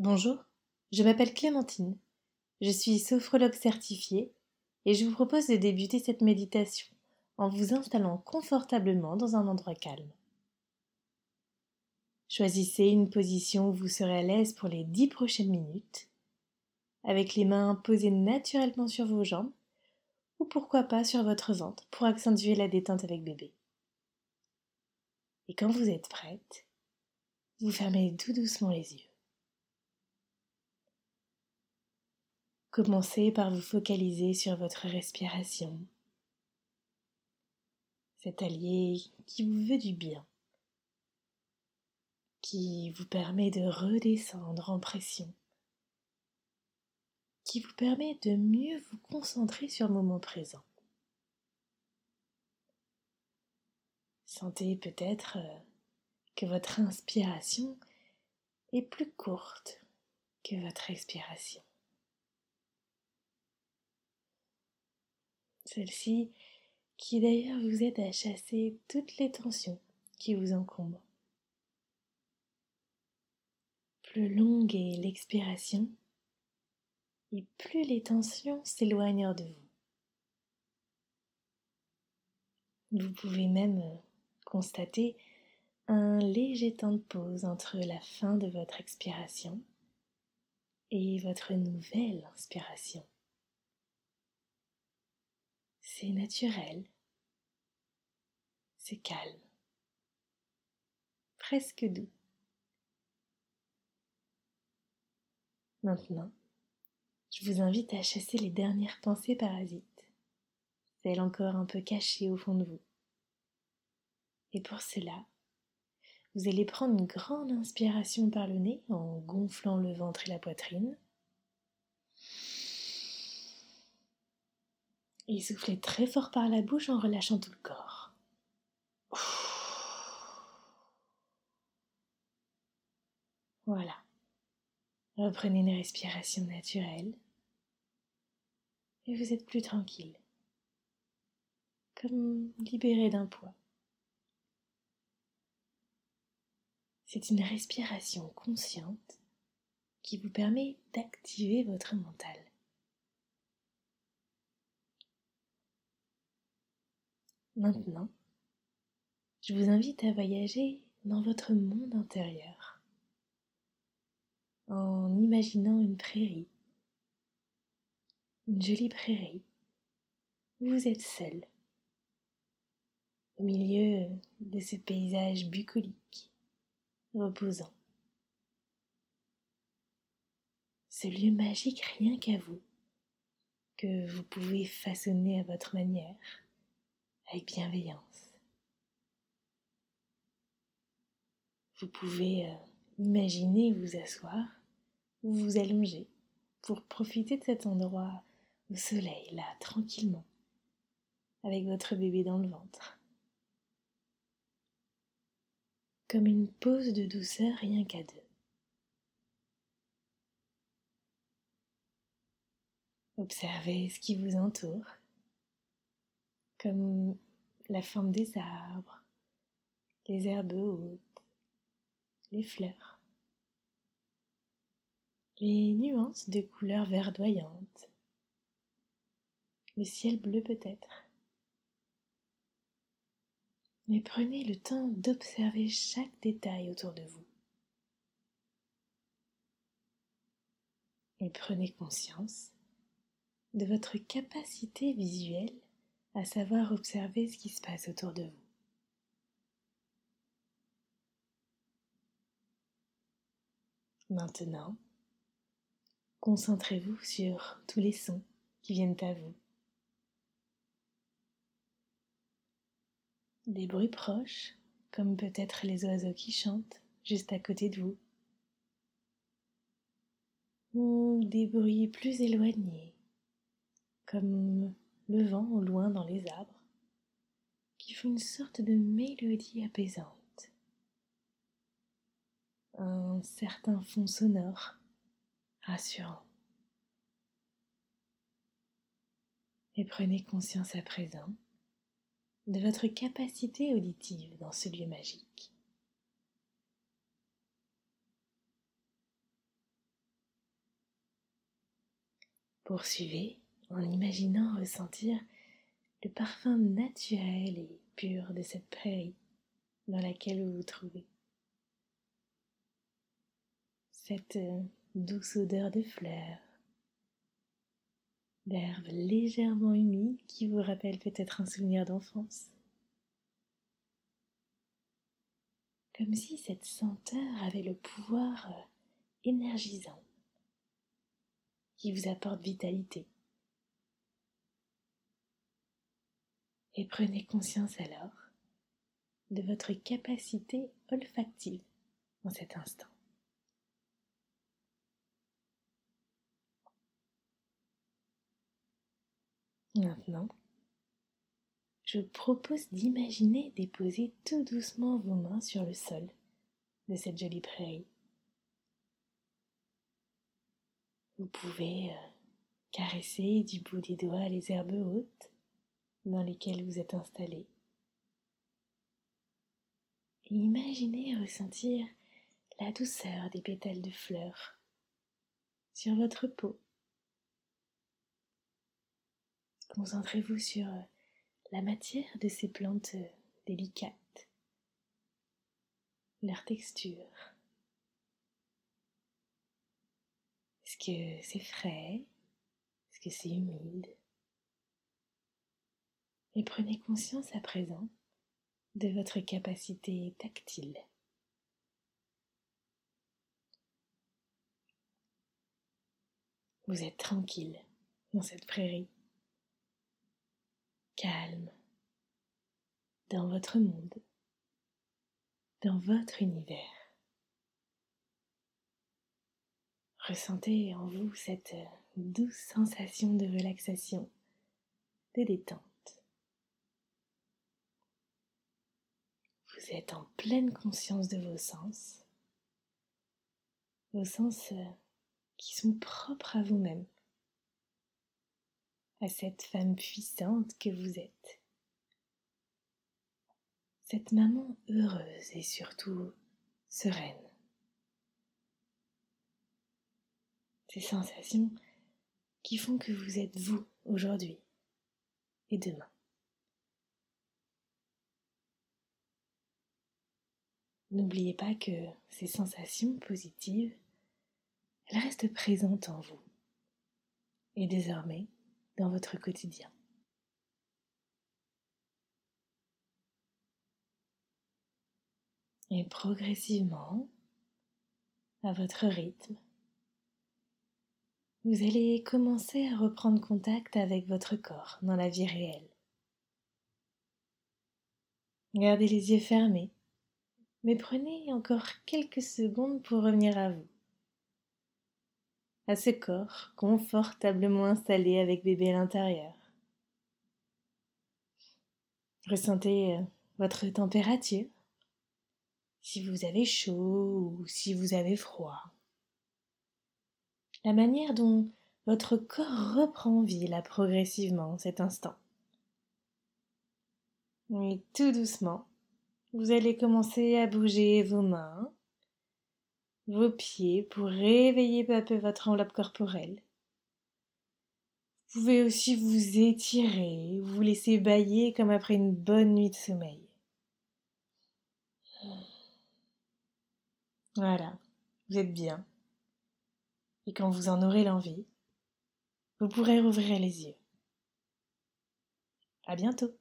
Bonjour, je m'appelle Clémentine. Je suis sophrologue certifiée et je vous propose de débuter cette méditation en vous installant confortablement dans un endroit calme. Choisissez une position où vous serez à l'aise pour les dix prochaines minutes, avec les mains posées naturellement sur vos jambes ou pourquoi pas sur votre ventre pour accentuer la détente avec bébé. Et quand vous êtes prête, vous fermez tout doucement les yeux. Commencez par vous focaliser sur votre respiration, cet allié qui vous veut du bien, qui vous permet de redescendre en pression, qui vous permet de mieux vous concentrer sur le moment présent. Sentez peut-être euh, que votre inspiration est plus courte que votre expiration. Celle-ci qui d'ailleurs vous aide à chasser toutes les tensions qui vous encombrent. Plus longue est l'expiration, et plus les tensions s'éloignent de vous. Vous pouvez même constater un léger temps de pause entre la fin de votre expiration et votre nouvelle inspiration. C'est naturel, c'est calme, presque doux. Maintenant, je vous invite à chasser les dernières pensées parasites, celles encore un peu cachées au fond de vous. Et pour cela, vous allez prendre une grande inspiration par le nez en gonflant le ventre et la poitrine. Et soufflez très fort par la bouche en relâchant tout le corps. Voilà. Reprenez une respiration naturelle. Et vous êtes plus tranquille. Comme libéré d'un poids. C'est une respiration consciente qui vous permet d'activer votre mental. Maintenant, je vous invite à voyager dans votre monde intérieur en imaginant une prairie, une jolie prairie où vous êtes seul au milieu de ce paysage bucolique reposant. Ce lieu magique rien qu'à vous, que vous pouvez façonner à votre manière, avec bienveillance. Vous pouvez euh, imaginer vous asseoir ou vous allonger pour profiter de cet endroit au soleil, là, tranquillement, avec votre bébé dans le ventre. comme une pause de douceur rien qu'à deux. Observez ce qui vous entoure, comme la forme des arbres, les herbes hautes, les fleurs, les nuances de couleurs verdoyantes, le ciel bleu peut-être. Mais prenez le temps d'observer chaque détail autour de vous. Et prenez conscience de votre capacité visuelle à savoir observer ce qui se passe autour de vous. Maintenant, concentrez-vous sur tous les sons qui viennent à vous. des bruits proches, comme peut-être les oiseaux qui chantent juste à côté de vous, ou des bruits plus éloignés, comme le vent au loin dans les arbres, qui font une sorte de mélodie apaisante, un certain fond sonore rassurant. Et prenez conscience à présent de votre capacité auditive dans ce lieu magique. Poursuivez en imaginant ressentir le parfum naturel et pur de cette prairie dans laquelle vous vous trouvez. Cette euh, douce odeur de fleurs, d'herbes légèrement humides qui vous rappellent peut-être un souvenir d'enfance. Comme si cette senteur avait le pouvoir euh, énergisant qui vous apporte vitalité. Et prenez conscience alors de votre capacité olfactive en cet instant. Maintenant, je vous propose d'imaginer déposer tout doucement vos mains sur le sol de cette jolie prairie. Vous pouvez euh, caresser du bout des doigts les herbes hautes dans lesquelles vous êtes installé. Imaginez ressentir la douceur des pétales de fleurs sur votre peau Concentrez-vous sur euh, la matière de ces plantes euh, délicates, leur texture. Est-ce que c'est frais? Est-ce que c'est humide? Et prenez conscience à présent de votre capacité tactile. Vous êtes tranquille dans cette prairie calme dans votre monde, dans votre univers. Ressentez en vous cette douce sensation de relaxation, de détente. Vous êtes en pleine conscience de vos sens, vos sens qui sont propres à vous-même à cette femme puissante que vous êtes. Cette maman heureuse et surtout sereine. Ces sensations qui font que vous êtes vous aujourd'hui et demain. N'oubliez pas que ces sensations positives, elles restent présentes en vous. Et désormais, dans votre quotidien. Et progressivement, à votre rythme, vous allez commencer à reprendre contact avec votre corps dans la vie réelle. Gardez les yeux fermés, mais prenez encore quelques secondes pour revenir à vous à ce corps confortablement installé avec bébé à l'intérieur. Ressentez euh, votre température, si vous avez chaud ou si vous avez froid. La manière dont votre corps reprend vie là progressivement en cet instant. Et tout doucement, vous allez commencer à bouger vos mains, vos pieds pour réveiller peu à peu votre enveloppe corporelle. Vous pouvez aussi vous étirer, vous laisser bailler comme après une bonne nuit de sommeil. Voilà, vous êtes bien. Et quand vous en aurez l'envie, vous pourrez rouvrir les yeux. À bientôt.